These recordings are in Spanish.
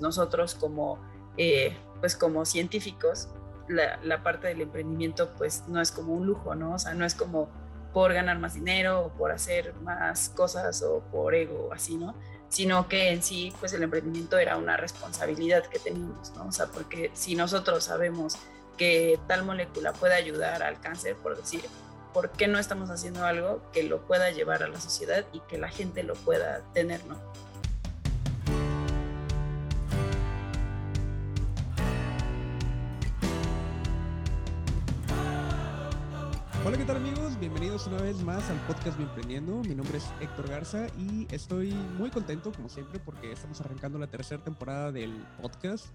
nosotros como, eh, pues como científicos, la, la, parte del emprendimiento pues no es como un lujo, ¿no? O sea, no es como por ganar más dinero o por hacer más cosas o por ego, así, ¿no? Sino que en sí, pues el emprendimiento era una responsabilidad que teníamos, ¿no? O sea, porque si nosotros sabemos que tal molécula puede ayudar al cáncer, por decir, ¿por qué no estamos haciendo algo que lo pueda llevar a la sociedad y que la gente lo pueda tener, ¿no? Bienvenidos una vez más al podcast Bienprendiendo. Mi nombre es Héctor Garza y estoy muy contento, como siempre, porque estamos arrancando la tercera temporada del podcast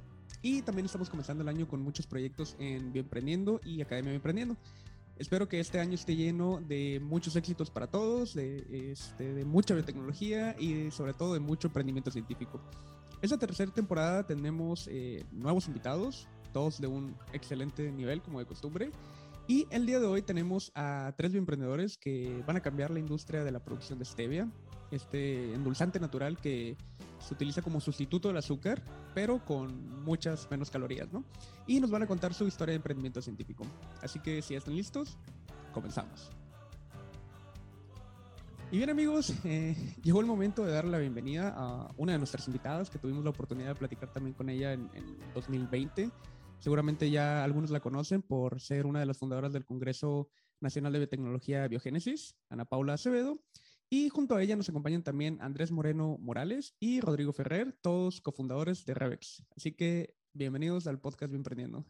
y también estamos comenzando el año con muchos proyectos en Bienprendiendo y Academia Bienprendiendo. Espero que este año esté lleno de muchos éxitos para todos, de, este, de mucha biotecnología y sobre todo de mucho emprendimiento científico. Esta tercera temporada tenemos eh, nuevos invitados, todos de un excelente nivel como de costumbre. Y el día de hoy tenemos a tres emprendedores que van a cambiar la industria de la producción de stevia, este endulzante natural que se utiliza como sustituto del azúcar, pero con muchas menos calorías, ¿no? Y nos van a contar su historia de emprendimiento científico. Así que si están listos, comenzamos. Y bien amigos, eh, llegó el momento de darle la bienvenida a una de nuestras invitadas que tuvimos la oportunidad de platicar también con ella en, en 2020 Seguramente ya algunos la conocen por ser una de las fundadoras del Congreso Nacional de Biotecnología Biogénesis, Ana Paula Acevedo. Y junto a ella nos acompañan también Andrés Moreno Morales y Rodrigo Ferrer, todos cofundadores de Revex. Así que bienvenidos al podcast Bienprendiendo.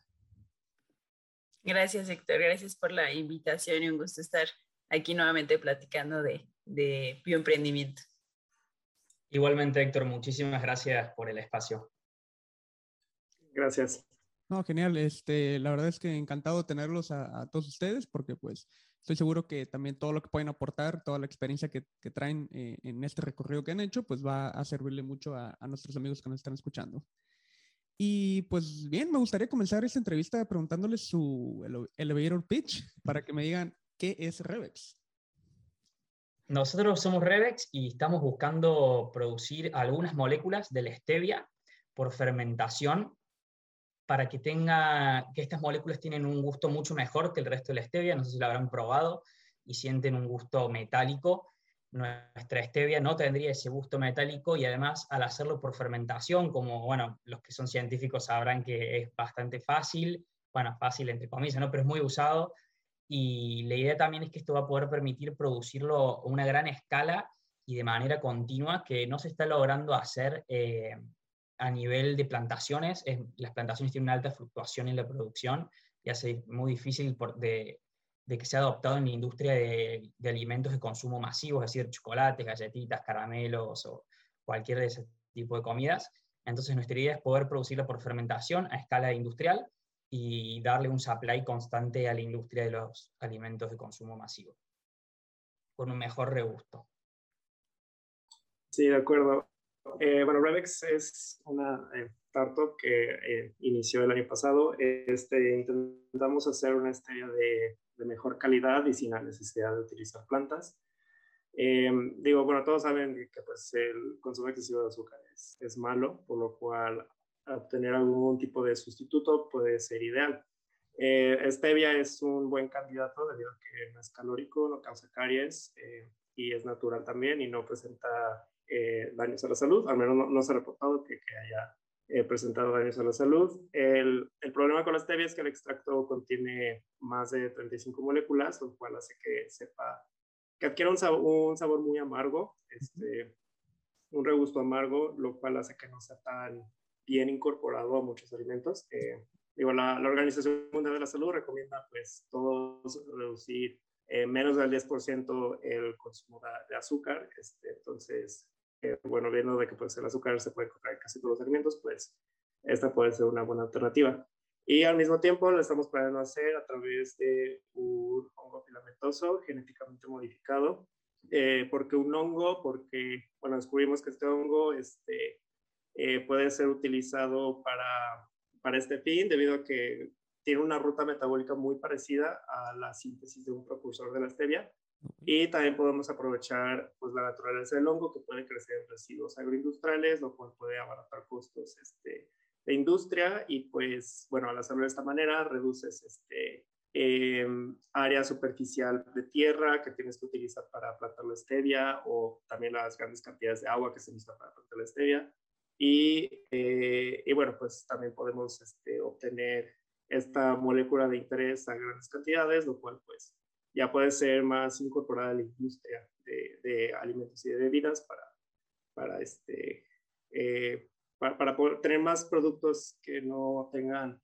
Gracias, Héctor. Gracias por la invitación y un gusto estar aquí nuevamente platicando de, de bioemprendimiento. Igualmente, Héctor, muchísimas gracias por el espacio. Gracias. No, genial. Este, la verdad es que encantado de tenerlos a, todos ustedes porque pues estoy seguro que también todo lo que pueden aportar, toda la experiencia que, que traen eh, en este recorrido que han hecho, pues va a servirle mucho a, a, nuestros amigos que nos están escuchando. Y pues bien, me gustaría comenzar esta entrevista preguntándoles su elevator pitch para que me digan qué es Revex. Nosotros somos Revex y estamos buscando producir algunas moléculas de la stevia por fermentación para que tenga, que estas moléculas tienen un gusto mucho mejor que el resto de la stevia, no sé si lo habrán probado y sienten un gusto metálico. Nuestra stevia no tendría ese gusto metálico y además al hacerlo por fermentación, como bueno, los que son científicos sabrán que es bastante fácil, bueno, fácil entre comillas, ¿no? pero es muy usado y la idea también es que esto va a poder permitir producirlo a una gran escala y de manera continua que no se está logrando hacer eh, a nivel de plantaciones, las plantaciones tienen una alta fluctuación en la producción y hace muy difícil de, que sea adoptado en la industria de, alimentos de consumo masivo, es decir, chocolates, galletitas, caramelos o cualquier de ese tipo de comidas. Entonces nuestra idea es poder producirlo por fermentación a escala industrial y darle un supply constante a la industria de los alimentos de consumo masivo, con un mejor regusto. Sí, de acuerdo. Eh, bueno, Revex es una eh, startup que eh, inició el año pasado. Este, intentamos hacer una estrella de, mejor calidad y sin la necesidad de utilizar plantas. digo, bueno, todos saben que pues, el consumo excesivo de azúcar es, es malo, por lo cual obtener algún tipo de sustituto puede ser ideal. stevia es un buen candidato debido a que no es calórico, no causa caries y es natural también y no presenta eh, daños a la salud, al menos no, se ha reportado que, que haya eh, presentado daños a la salud. El, el, problema con la stevia es que el extracto contiene más de 35 moléculas, lo cual hace que sepa, que adquiera un sabor, un sabor muy amargo, este, un regusto amargo, lo cual hace que no sea tan bien incorporado a muchos alimentos. Eh, digo, la, la, Organización Mundial de la Salud recomienda pues todos reducir eh, menos del 10% el consumo de, de azúcar, este, entonces bueno, viendo de que pues, el azúcar se puede encontrar en casi todos los alimentos, pues esta puede ser una buena alternativa. Y al mismo tiempo lo estamos planeando hacer a través de un hongo filamentoso genéticamente modificado. Eh, ¿Por qué un hongo? Porque, bueno, descubrimos que este hongo este, eh, puede ser utilizado para, para este fin debido a que tiene una ruta metabólica muy parecida a la síntesis de un precursor de la stevia, Y también podemos aprovechar pues, la naturaleza del hongo que puede crecer en residuos agroindustriales, lo cual puede abaratar costos este, de industria y pues bueno, al hacerlo de esta manera reduces este, eh, área superficial de tierra que tienes que utilizar para plantar la stevia o también las grandes cantidades de agua que se necesita para plantar la stevia. Y, eh, y bueno, pues también podemos este, obtener esta molécula de interés a grandes cantidades, lo cual pues ya puede ser más incorporada a la industria de, de alimentos y de bebidas para, para, este, eh, para, para, poder tener más productos que no tengan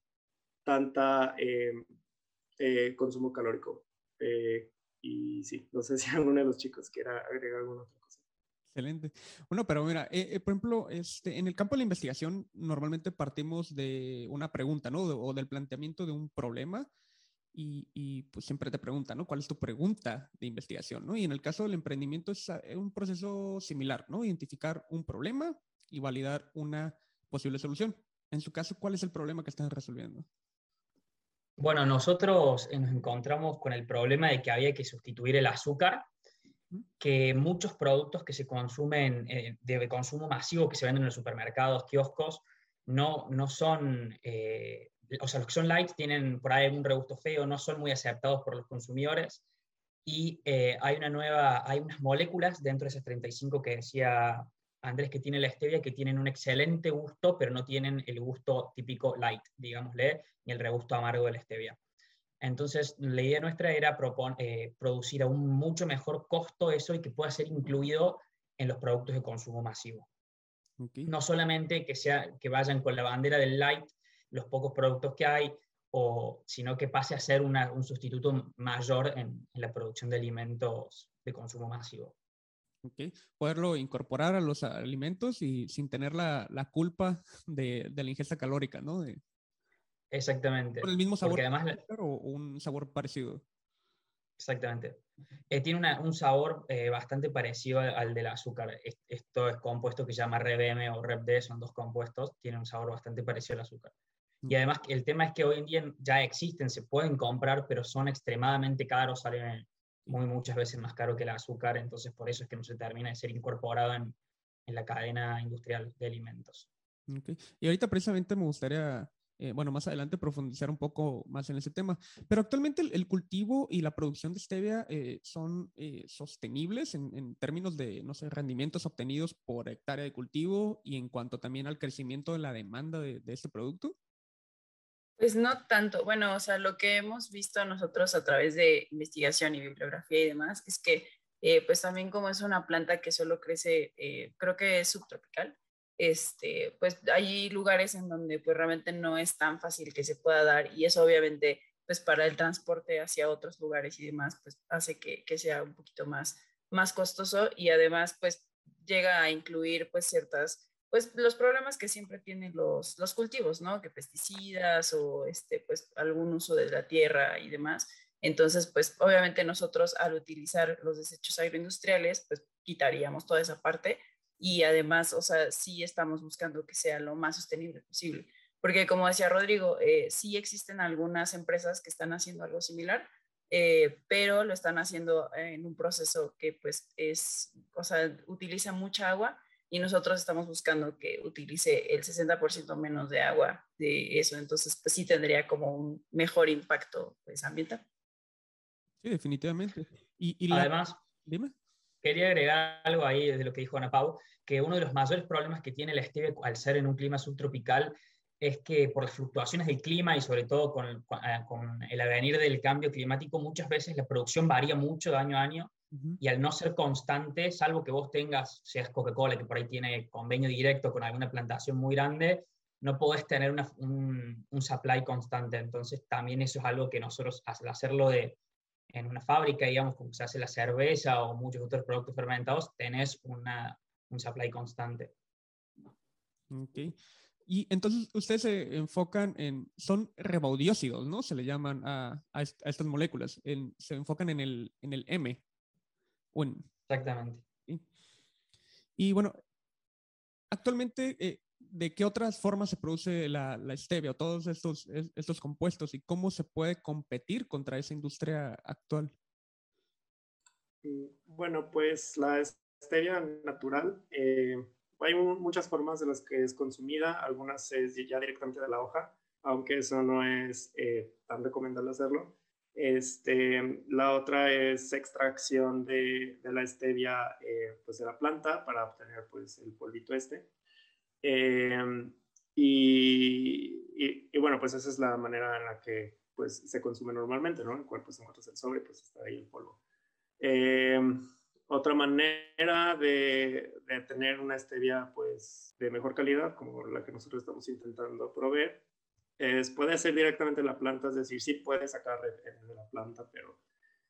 tanta eh, eh, consumo calórico. y sí, no sé si alguno de los chicos quiera agregar alguna otra cosa. Excelente. Bueno, pero mira, por ejemplo, este, en el campo de la investigación normalmente partimos de una pregunta, ¿no? o del planteamiento de un problema y, pues siempre te preguntan, ¿no? ¿Cuál es tu pregunta de investigación, ¿no? Y en el caso del emprendimiento es eh, un proceso similar, ¿no? Identificar un problema y validar una posible solución. En su caso, ¿cuál es el problema que están resolviendo? Bueno, nosotros nos encontramos con el problema de que había que sustituir el azúcar, que muchos productos que se consumen eh, de consumo masivo, que se venden en los supermercados, kioscos, no, no son eh, o sea, los que son light tienen por ahí un regusto feo, no son muy aceptados por los consumidores. Y eh, hay una nueva, hay unas moléculas dentro de esas 35 que decía Andrés que tiene la stevia que tienen un excelente gusto, pero no tienen el gusto típico light, digámosle, ni el regusto amargo de la stevia. Entonces, la idea nuestra era eh, producir a un mucho mejor costo eso y que pueda ser incluido en los productos de consumo masivo. No solamente que, sea, que vayan con la bandera del light, los pocos productos que hay, o, sino que pase a ser un sustituto mayor en, la producción de alimentos de consumo masivo. Okay. Poderlo incorporar a los alimentos y sin tener la, la culpa de, de, la ingesta calórica, ¿no? Exactamente. ¿Con el mismo sabor además, o un sabor parecido? Exactamente. Eh, tiene una, un sabor eh, bastante parecido al, al, del azúcar. Esto es compuesto que se llama RBM o REBD, son dos compuestos, tiene un sabor bastante parecido al azúcar. Y además el tema es que hoy en día ya existen, se pueden comprar, pero son extremadamente caros, salen muy muchas veces más caro que el azúcar, entonces por eso es que no se termina de ser incorporado en, en la cadena industrial de alimentos. Okay. Y ahorita precisamente me gustaría, eh, bueno, más adelante profundizar un poco más en ese tema, pero actualmente el, cultivo y la producción de stevia eh, son eh, sostenibles en, en, términos de, no sé, rendimientos obtenidos por hectárea de cultivo y en cuanto también al crecimiento de la demanda de, de este producto. Pues no tanto. Bueno, o sea, lo que hemos visto nosotros a través de investigación y bibliografía y demás es que, eh, pues también como es una planta que solo crece, eh, creo que es subtropical, este, pues hay lugares en donde pues realmente no es tan fácil que se pueda dar y eso obviamente pues para el transporte hacia otros lugares y demás pues hace que, que sea un poquito más, más costoso y además pues llega a incluir pues ciertas pues los problemas que siempre tienen los, los cultivos, ¿no? Que pesticidas o este, pues algún uso de la tierra y demás. Entonces, pues obviamente nosotros al utilizar los desechos agroindustriales, pues quitaríamos toda esa parte y además, o sea, sí estamos buscando que sea lo más sostenible posible. Porque como decía Rodrigo, eh, sí existen algunas empresas que están haciendo algo similar, eh, pero lo están haciendo en un proceso que pues es, o sea, utiliza mucha agua y nosotros estamos buscando que utilice el 60% menos de agua de eso, entonces pues sí tendría como un mejor impacto pues, ambiental. Sí, definitivamente. Y, Además, dime. quería agregar algo ahí de lo que dijo Ana Pau, que uno de los mayores problemas que tiene la stevia al ser en un clima subtropical es que por las fluctuaciones del clima y sobre todo con, con el avenir del cambio climático, muchas veces la producción varía mucho de año a año y al no ser constante, salvo que vos tengas, seas Coca-Cola, que por ahí tiene convenio directo con alguna plantación muy grande, no podés tener un, un, supply constante. Entonces, también eso es algo que nosotros, al hacerlo de, en una fábrica, digamos, como se hace la cerveza o muchos otros productos fermentados, tenés una, un supply constante. Ok. Y entonces ustedes se enfocan en, son rebaudiócidos, ¿no? Se le llaman a, a, estas moléculas. se enfocan en el, en el M, Exactamente. Y bueno, actualmente, eh, ¿de qué otras formas se produce la, la stevia o todos estos, estos compuestos y cómo se puede competir contra esa industria actual? Mm, bueno, pues la stevia natural, eh, hay muchas formas de las que es consumida, algunas es ya directamente de la hoja, aunque eso no es eh, tan recomendable hacerlo. Este, la otra es extracción de, de la stevia eh, pues de la planta para obtener pues el polvito este. Em, y, y, bueno, pues esa es la manera en la que pues se consume normalmente, ¿no? El cuerpo se encuentra el sobre, pues está ahí el polvo. Em, otra manera de, de, tener una stevia pues de mejor calidad, como la que nosotros estamos intentando proveer, es, puede ser directamente la planta, es decir, sí puede sacar de la planta, pero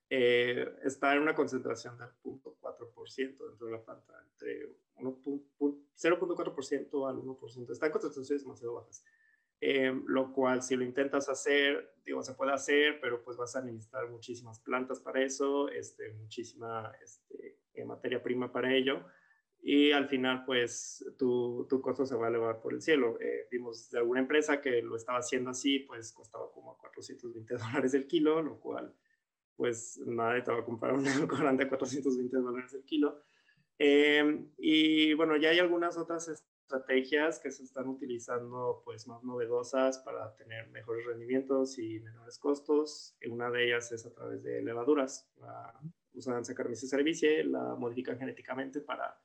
eh, está en una concentración del 0.4% dentro de la planta, entre 0.4% al 1%. Está en concentraciones demasiado bajas. Eh, lo cual, si lo intentas hacer, digo, se puede hacer, pero pues vas a necesitar muchísimas plantas para eso, este, muchísima este, materia prima para ello y al final pues tu, tu, costo se va a elevar por el cielo. Eh, vimos de alguna empresa que lo estaba haciendo así, pues costaba como 420 dólares el kilo, lo cual pues nadie te va a comprar un alcorán de 420 dólares el kilo. Eh, y bueno, ya hay algunas otras estrategias que se están utilizando pues más novedosas para tener mejores rendimientos y menores costos. Una de ellas es a través de levaduras. usan Saccharomyces cerevisiae, la modifican genéticamente para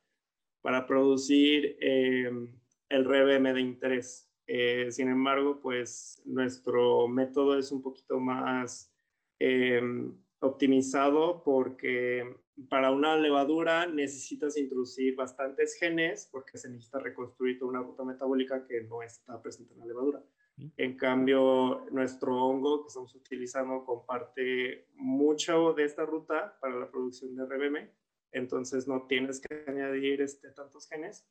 para producir em, el RBM de interés. Eh, sin embargo, pues nuestro método es un poquito más em, optimizado porque para una levadura necesitas introducir bastantes genes porque se necesita reconstruir toda una ruta metabólica que no está presente en la levadura. En cambio, nuestro hongo que estamos utilizando comparte mucho de esta ruta para la producción de RBM entonces no tienes que añadir este, tantos genes.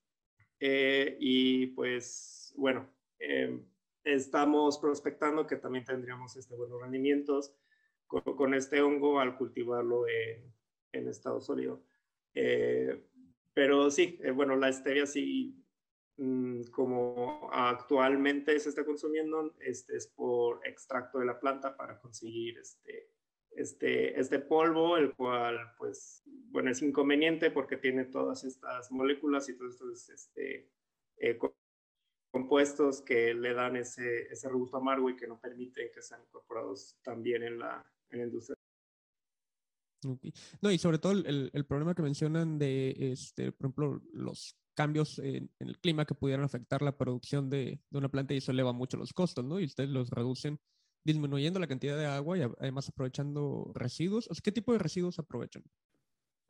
Eh, y pues bueno, em, estamos prospectando que también tendríamos este, buenos rendimientos con, este hongo al cultivarlo en, en estado sólido. Eh, pero sí, eh, bueno, la stevia sí, mm, como actualmente se está consumiendo, este es por extracto de la planta para conseguir este, este, este polvo, el cual, pues, bueno, es inconveniente porque tiene todas estas moléculas y todos estos este, eh, compuestos que le dan ese, ese regusto amargo y que no permiten que sean incorporados también en la, en la industria. No, y sobre todo el, el, problema que mencionan de, este, por ejemplo, los cambios en, en, el clima que pudieran afectar la producción de, de, una planta y eso eleva mucho los costos, ¿no? Y ustedes los reducen disminuyendo la cantidad de agua y además aprovechando residuos. ¿Qué tipo de residuos aprovechan?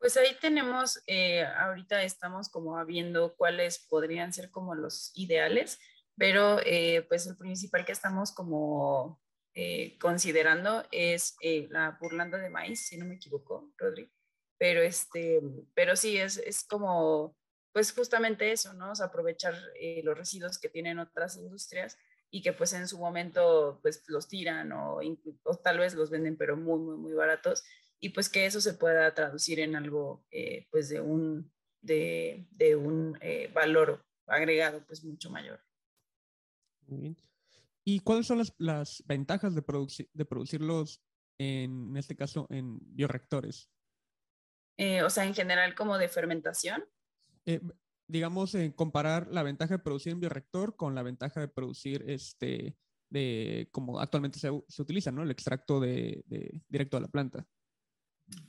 Pues ahí tenemos, eh, ahorita estamos como viendo cuáles podrían ser como los ideales, pero eh, pues el principal que estamos como eh, considerando es la burlanda de maíz, si no me equivoco, Rodri. Pero, este, pero sí, es, es como, pues justamente eso, ¿no? O aprovechar los residuos que tienen otras industrias y que pues en su momento pues los tiran o, tal vez los venden pero muy, muy, muy baratos y pues que eso se pueda traducir en algo eh, pues de un, de, de un eh, valor agregado pues mucho mayor. Muy bien. ¿Y cuáles son las, las ventajas de, de producirlos en, en, este caso en bioreactores? Eh, o sea, en general como de fermentación digamos, en comparar la ventaja de producir en bioreactor con la ventaja de producir este, de, como actualmente se, se utiliza, ¿no? El extracto de, directo a la planta.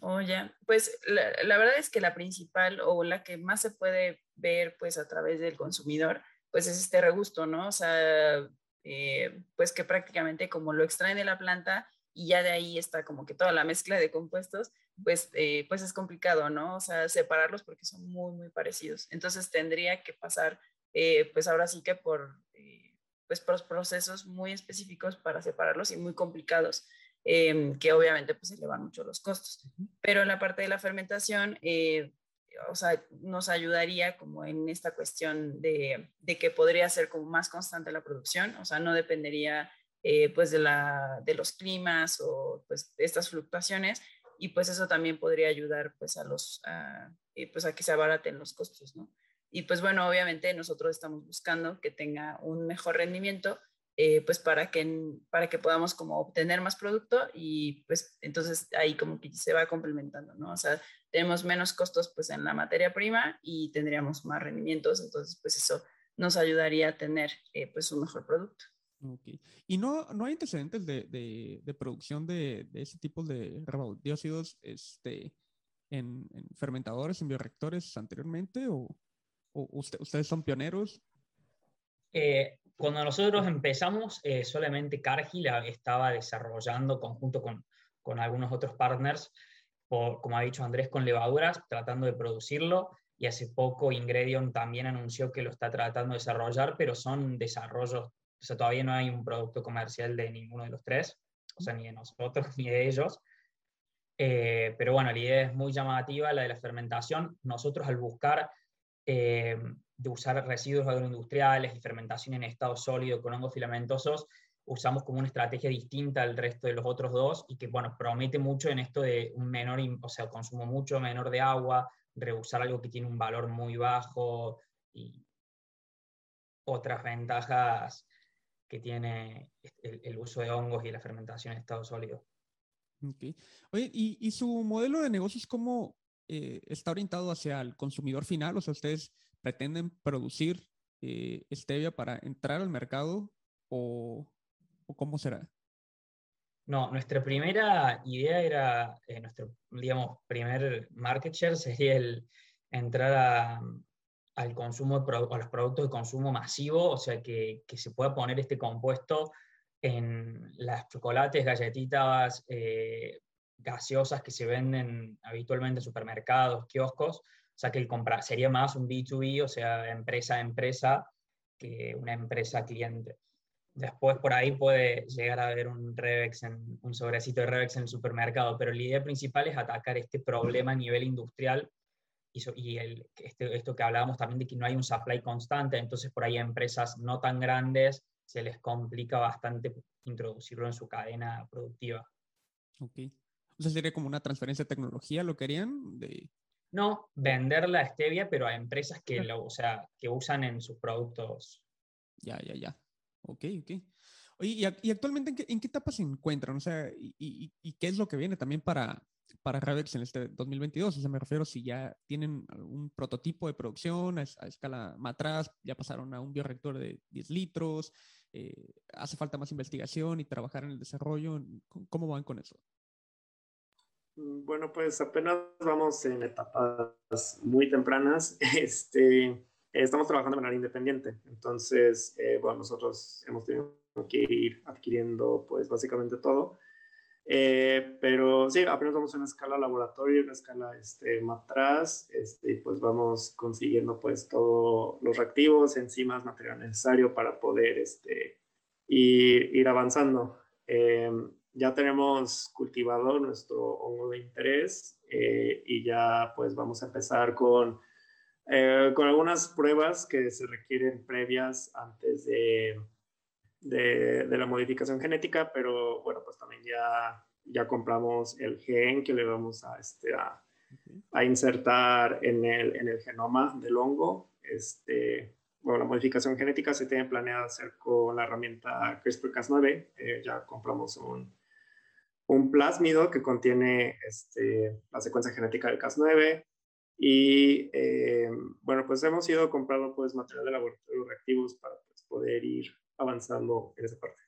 Oye, pues la, la, verdad es que la principal o la que más se puede ver pues a través del consumidor, pues es este regusto, ¿no? O sea, eh, pues que prácticamente como lo extraen de la planta y ya de ahí está como que toda la mezcla de compuestos, pues, eh, pues es complicado, ¿no? O sea, separarlos porque son muy, muy parecidos. Entonces tendría que pasar, eh, pues ahora sí que por, eh, pues por procesos muy específicos para separarlos y muy complicados, em, que obviamente pues elevan mucho los costos. Pero en la parte de la fermentación, o sea, nos ayudaría como en esta cuestión de, de, que podría ser como más constante la producción, o sea, no dependería pues de, la, de los climas o pues de estas fluctuaciones, y pues eso también podría ayudar pues a los, eh, pues a que se abaraten los costos, ¿no? Y pues bueno, obviamente nosotros estamos buscando que tenga un mejor rendimiento, eh, pues para que, para que podamos como obtener más producto y pues entonces ahí como que se va complementando, ¿no? O sea, tenemos menos costos pues en la materia prima y tendríamos más rendimientos, entonces pues eso nos ayudaría a tener eh, pues un mejor producto. Okay. ¿Y no, no hay antecedentes de, de, de producción de, de, ese tipo de dióxidos este, en, en, fermentadores, en bioreactores anteriormente? ¿O, o usted, ustedes son pioneros? Eh, cuando nosotros empezamos, eh, solamente Cargill estaba desarrollando conjunto con, con algunos otros partners, por, como ha dicho Andrés, con levaduras, tratando de producirlo. Y hace poco Ingredion también anunció que lo está tratando de desarrollar, pero son desarrollos, o sea, todavía no hay un producto comercial de ninguno de los tres, o sea, ni de nosotros ni de ellos. Eh, pero bueno, la idea es muy llamativa, la de la fermentación. Nosotros al buscar eh, de usar residuos agroindustriales y fermentación en estado sólido con hongos filamentosos, usamos como una estrategia distinta al resto de los otros dos y que, bueno, promete mucho en esto de un menor, o sea, consumo mucho menor de agua, reusar algo que tiene un valor muy bajo y otras ventajas que tiene el, uso de hongos y la fermentación en estado sólido. Okay. Oye, ¿y, ¿y, su modelo de negocios cómo eh, está orientado hacia el consumidor final? O sea, ustedes pretenden producir eh, stevia para entrar al mercado o, cómo será? No, nuestra primera idea era, eh, nuestro, digamos, primer market share sería el entrar al consumo, a los productos de consumo masivo, o sea, que, que, se pueda poner este compuesto en las chocolates, galletitas, eh, gaseosas que se venden habitualmente en supermercados, kioscos, o sea que el compra sería más un B2B, o sea, empresa a empresa, que una empresa cliente. Después por ahí puede llegar a haber un Revex, en, un sobrecito de Revex en el supermercado, pero la idea principal es atacar este problema a nivel industrial y, y el, este, esto que hablábamos también de que no hay un supply constante, entonces por ahí a empresas no tan grandes se les complica bastante introducirlo en su cadena productiva. Ok. O sea, sería como una transferencia de tecnología, ¿lo querían? De... No, vender la stevia, pero a empresas que, lo, o sea, que usan en sus productos. Ya, ya, ya. Ok, ok. Oye, ¿y, actualmente en qué, en qué, etapa se encuentran? O sea, y, y, qué es lo que viene también para, para Ravex en este 2022? O sea, me refiero si ya tienen un prototipo de producción a, escala matraz, ya pasaron a un bioreactor de 10 litros, eh, hace falta más investigación y trabajar en el desarrollo. ¿Cómo van con eso? Mm, bueno, pues apenas vamos en etapas muy tempranas. Este, estamos trabajando de manera independiente. Entonces, eh, bueno, nosotros hemos tenido que ir adquiriendo, pues, básicamente todo. Eh, pero sí, apenas vamos en una escala laboratorio, una escala este, matraz, este, pues vamos consiguiendo pues todos los reactivos, enzimas, material necesario para poder este, ir, ir avanzando. Eh, ya tenemos cultivado nuestro hongo de interés eh, y ya pues vamos a empezar con, eh, con algunas pruebas que se requieren previas antes de, de, la modificación genética, pero bueno, pues también ya, ya compramos el gen que le vamos a, este, a, a insertar en el, en el genoma del hongo. Este, bueno, la modificación genética se tiene planeada hacer con la herramienta CRISPR-Cas9. Eh, ya compramos un, un plásmido que contiene este, la secuencia genética del Cas9 y eh, bueno, pues hemos ido comprando pues material de laboratorio reactivos para pues, poder ir avanzando en esa parte.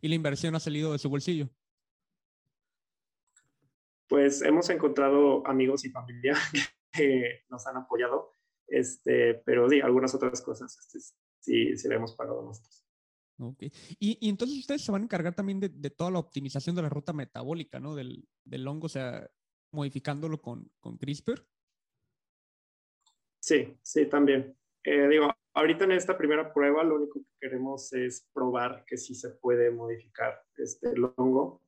¿Y la inversión ha salido de su bolsillo? Pues hemos encontrado amigos y familia que nos han apoyado, este, pero sí, algunas otras cosas este, sí, sí le hemos pagado nosotros. Ok. Y, y, entonces ustedes se van a encargar también de, de, toda la optimización de la ruta metabólica, ¿no? Del, del hongo, o sea, modificándolo con, con CRISPR. Sí, sí, también. Eh, digo, ahorita en esta primera prueba lo único que queremos es probar que sí se puede modificar este, el hongo.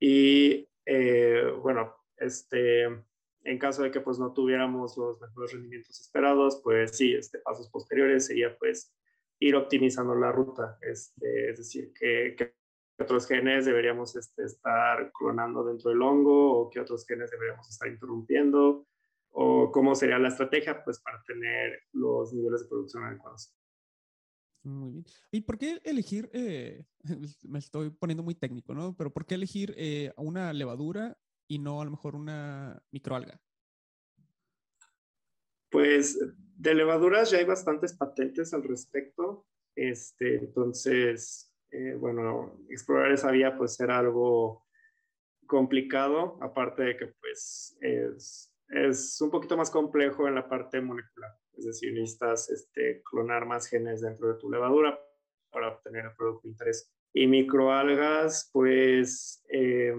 Y eh, bueno, este, en caso de que pues no tuviéramos los mejores rendimientos esperados, pues sí, este, pasos posteriores sería pues ir optimizando la ruta. Este, es decir, que, otros genes deberíamos este, estar clonando dentro del hongo o qué otros genes deberíamos estar interrumpiendo o cómo sería la estrategia pues para tener los niveles de producción adecuados. Muy bien. ¿Y por qué elegir, eh, me estoy poniendo muy técnico, ¿no? Pero ¿por qué elegir eh, una levadura y no a lo mejor una microalga? Pues de levaduras ya hay bastantes patentes al respecto. Este, entonces, eh, bueno, explorar esa vía pues era algo complicado, aparte de que pues es, es un poquito más complejo en la parte molecular. Es decir, necesitas este, clonar más genes dentro de tu levadura para obtener el producto de interés. Y microalgas, pues, eh,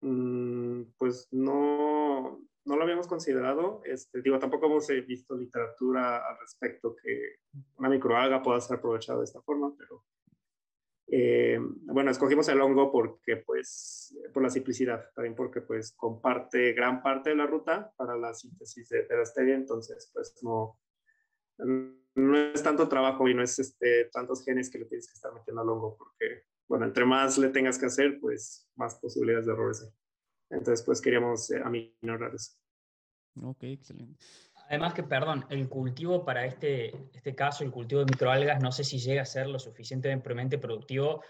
mm, pues no, no lo habíamos considerado. Este, digo, tampoco hemos visto literatura al respecto que una microalga pueda ser aprovechada de esta forma, pero eh, bueno, escogimos el hongo porque, pues, por la simplicidad, también porque, pues, comparte gran parte de la ruta para la síntesis de, la stevia, entonces, pues, no, no es tanto trabajo y no es este, tantos genes que le tienes que estar metiendo al hongo, porque, bueno, entre más le tengas que hacer, pues, más posibilidades de errores hay. Entonces, pues, queríamos eh, aminorar eso. Ok, excelente. Además que, perdón, el cultivo para este, este caso, el cultivo de microalgas, no sé si llega a ser lo suficientemente productivo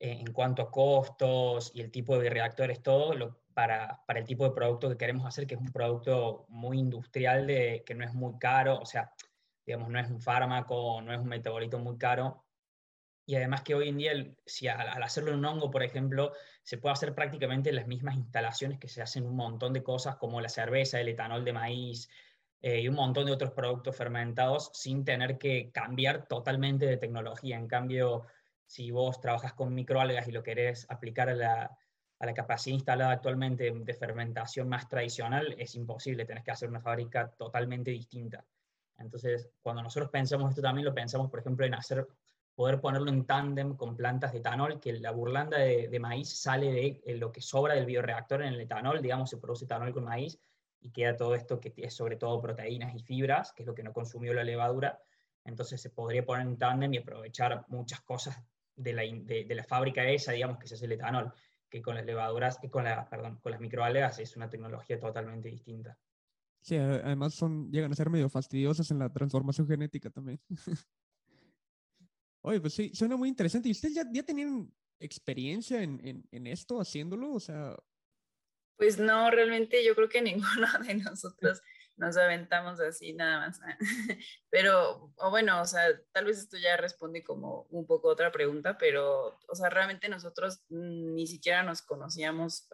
eh, en cuanto a costos y el tipo de reactores, todo, lo, para, para, el tipo de producto que queremos hacer, que es un producto muy industrial, de, que no es muy caro, o sea, digamos, no es un fármaco, no es un metabolito muy caro. Y además que hoy en día, si al, al hacerlo en un hongo, por ejemplo, se puede hacer prácticamente las mismas instalaciones que se hacen un montón de cosas como la cerveza, el etanol de maíz, eh, y un montón de otros productos fermentados sin tener que cambiar totalmente de tecnología. En cambio, si vos trabajas con microalgas y lo querés aplicar a la, a la capacidad instalada actualmente de fermentación más tradicional, es imposible, tenés que hacer una fábrica totalmente distinta. Entonces, cuando nosotros pensamos esto también lo pensamos, por ejemplo, en hacer, poder ponerlo en tándem con plantas de etanol, que la burlanda de, de maíz sale de eh, lo que sobra del bioreactor en el etanol, digamos, se produce etanol con maíz, y queda todo esto que es sobre todo proteínas y fibras, que es lo que no consumió la levadura. Entonces se podría poner en tándem y aprovechar muchas cosas de la, de, la fábrica esa, digamos, que se hace el etanol, que con las levaduras, con, la, perdón, con las microalgas es una tecnología totalmente distinta. Sí, además son, llegan a ser medio fastidiosas en la transformación genética también. Oye, pues sí, suena muy interesante. ¿Y ustedes ya, ya tenían experiencia en, en, en, esto, haciéndolo? O sea, pues no, realmente yo creo que ninguno de nosotros nos aventamos así nada más. Pero, o bueno, o sea, tal vez esto ya responde como un poco otra pregunta, pero, o sea, realmente nosotros ni siquiera nos conocíamos,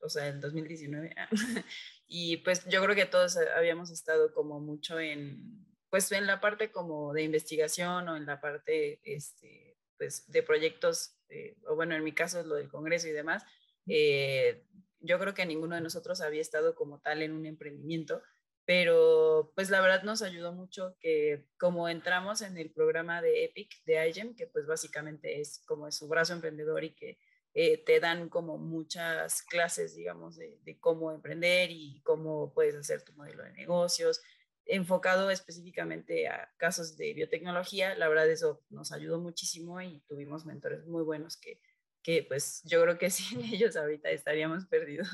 o sea, en 2019. Y pues yo creo que todos habíamos estado como mucho en, pues en la parte como de investigación o en la parte, este, pues de proyectos, eh, o bueno, en mi caso es lo del Congreso y demás, eh, yo creo que ninguno de nosotros había estado como tal en un emprendimiento, pero pues la verdad nos ayudó mucho que como entramos en el programa de EPIC de IGEM, que pues básicamente es como su brazo emprendedor y que eh, te dan como muchas clases, digamos, de, de, cómo emprender y cómo puedes hacer tu modelo de negocios, enfocado específicamente a casos de biotecnología. La verdad eso nos ayudó muchísimo y tuvimos mentores muy buenos que que pues yo creo que sin ellos ahorita estaríamos perdidos.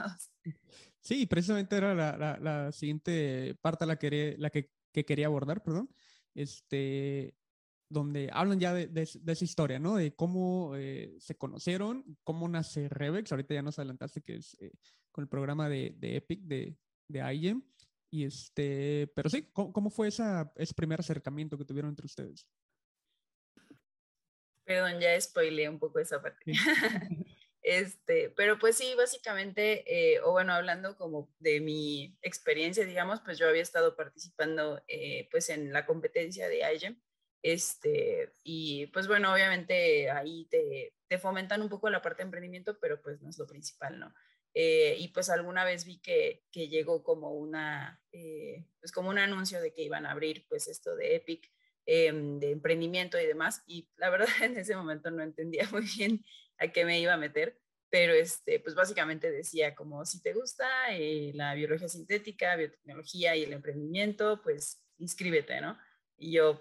Sí, precisamente era la, la, siguiente parte la, que, la que, quería abordar, perdón, este, donde hablan ya de, de, esa historia, ¿no? De cómo eh, se conocieron, cómo nace Revex, ahorita ya nos adelantaste que es eh, con el programa de, de Epic, de, de IEM, y este, pero sí, ¿cómo, cómo fue esa, ese primer acercamiento que tuvieron entre ustedes? Perdón, ya spoileé un poco esa parte. este, pero pues sí, básicamente, eh, o bueno, hablando como de mi experiencia, digamos, pues yo había estado participando eh, pues en la competencia de IGEM, este, y pues bueno, obviamente ahí te, te, fomentan un poco la parte de emprendimiento, pero pues no es lo principal, ¿no? Eh, y pues alguna vez vi que, que llegó como una, pues como un anuncio de que iban a abrir pues esto de Epic, Em, de emprendimiento y demás. Y la verdad en ese momento no entendía muy bien a qué me iba a meter, pero este, pues básicamente decía como si te gusta eh, la biología sintética, biotecnología y el emprendimiento, pues inscríbete, ¿no? Y yo,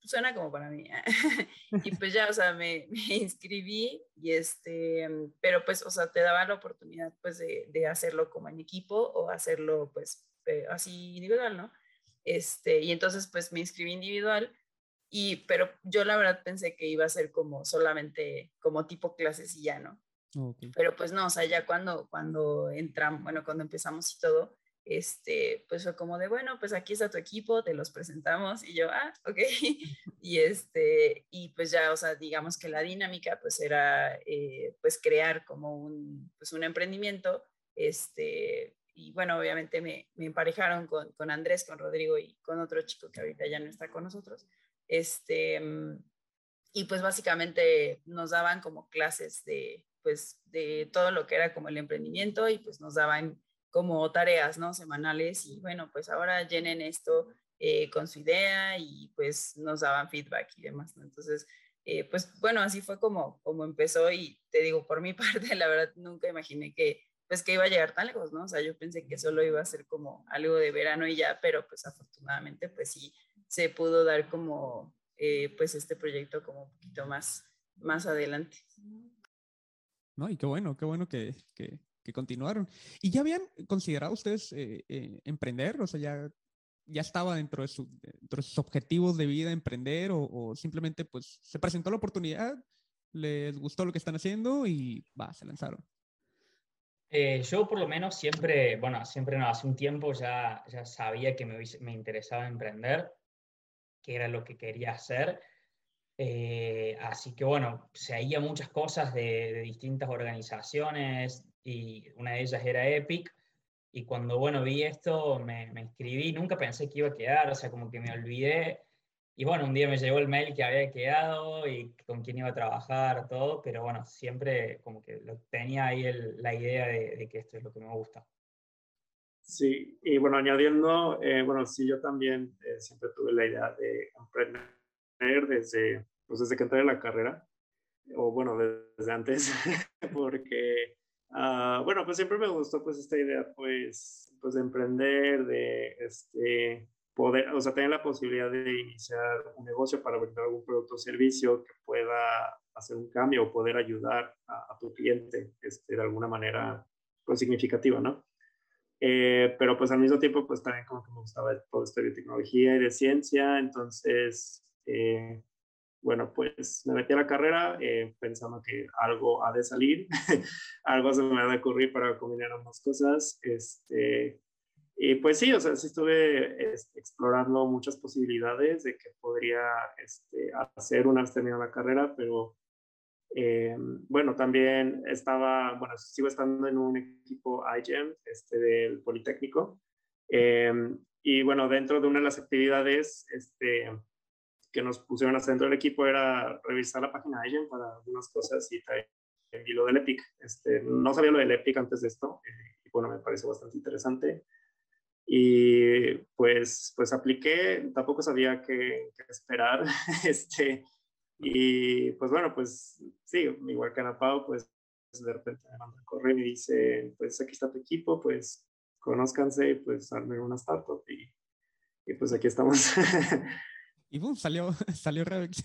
suena como para mí. y pues ya, o sea, me, me, inscribí y este, pero pues, o sea, te daba la oportunidad pues de, de hacerlo como en equipo o hacerlo pues eh, así individual, ¿no? Este, y entonces pues me inscribí individual y, pero yo la verdad pensé que iba a ser como solamente como tipo clases y ya, ¿no? Pero pues no, o sea, ya cuando, cuando entramos, bueno, cuando empezamos y todo, este, pues fue como de, bueno, pues aquí está tu equipo, te los presentamos y yo, ah, ok. y este, y pues ya, o sea, digamos que la dinámica pues era, eh, pues crear como un, pues un emprendimiento, este, y bueno, obviamente me, me emparejaron con, con, Andrés, con Rodrigo y con otro chico que ahorita ya no está con nosotros, este, y pues básicamente nos daban como clases de, pues, de todo lo que era como el emprendimiento y pues nos daban como tareas, ¿no? Semanales y bueno, pues ahora llenen esto eh, con su idea y pues nos daban feedback y demás. Entonces, eh, pues bueno, así fue como, como empezó y te digo, por mi parte, la verdad, nunca imaginé que pues que iba a llegar tan lejos, ¿no? O sea, yo pensé que solo iba a ser como algo de verano y ya, pero pues afortunadamente pues sí se pudo dar como eh, pues este proyecto como un poquito más, más adelante. No, y qué bueno, qué bueno que, que, que continuaron. ¿Y ya habían considerado ustedes eh, eh, emprender? O sea, ya, ya estaba dentro de, su, dentro de, sus objetivos de vida emprender o, simplemente pues se presentó la oportunidad, les gustó lo que están haciendo y va, se lanzaron. Eh, yo por lo menos siempre, bueno, siempre no, hace un tiempo ya, ya sabía que me, me interesaba emprender, que era lo que quería hacer. así que bueno, seguía muchas cosas de, de, distintas organizaciones, y una de ellas era Epic. Y cuando, bueno, vi esto, me, me inscribí, nunca pensé que iba a quedar, o sea, como que me olvidé. Y bueno, un día me llegó el mail que había quedado y con quién iba a trabajar, todo, pero bueno, siempre como que lo, tenía ahí la idea de, que esto es lo que me gusta. Sí, y bueno, añadiendo, eh, bueno, sí, yo también eh, siempre tuve la idea de emprender desde, pues desde que entré en la carrera, o bueno, desde antes, porque Ah, bueno, pues siempre me gustó pues esta idea pues, pues de emprender, de este, poder, o sea, tener la posibilidad de iniciar un negocio para vender algún producto o servicio que pueda hacer un cambio o poder ayudar a, tu cliente este, de alguna manera pues significativa, ¿no? Eh, pero pues al mismo tiempo pues también como que me gustaba todo esto de tecnología y de ciencia, entonces eh, bueno, pues me metí a la carrera eh, pensando que algo ha de salir, algo se me ha de ocurrir para combinar ambas cosas. Este, y pues sí, o sea, sí estuve este, explorando muchas posibilidades de que podría este, hacer una vez terminada la carrera, pero eh, bueno, también estaba, bueno, sigo estando en un equipo iGEM este, del Politécnico. Eh, y bueno, dentro de una de las actividades, este, que nos pusieron a centro del equipo era revisar la página Agent para algunas cosas y, y lo del Epic. Este, no sabía lo del Epic antes de esto eh, y bueno, me parece bastante interesante. Y pues, pues apliqué, tampoco sabía qué, esperar. este, y pues bueno, pues sí, igual que Ana Pau, pues de repente me manda correo y me dice, pues aquí está tu equipo, pues conózcanse, pues armen una startup y, y pues aquí estamos. Y boom, salió, salió Revex.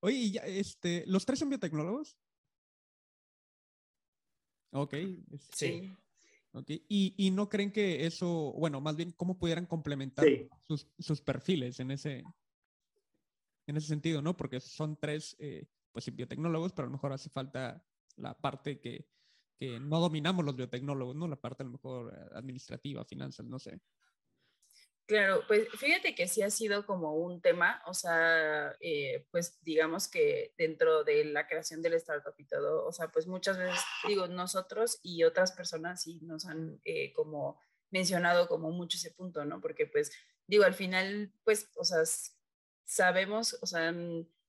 Oye, ya, este, ¿los tres son biotecnólogos? Ok. Sí. Okay. ¿Y, ¿Y, no creen que eso, bueno, más bien, cómo pudieran complementar sus, sus, perfiles en ese, en ese sentido, ¿no? Porque son tres, eh, pues biotecnólogos, pero a lo mejor hace falta la parte que, que no dominamos los biotecnólogos, ¿no? La parte a lo mejor administrativa, finanzas, no sé. Claro, pues fíjate que sí ha sido como un tema, o sea, eh, pues digamos que dentro de la creación del startup y todo, o sea, pues muchas veces, digo, nosotros y otras personas sí nos han eh, como mencionado como mucho ese punto, ¿no? Porque pues, digo, al final, pues, o sea, sabemos, o sea,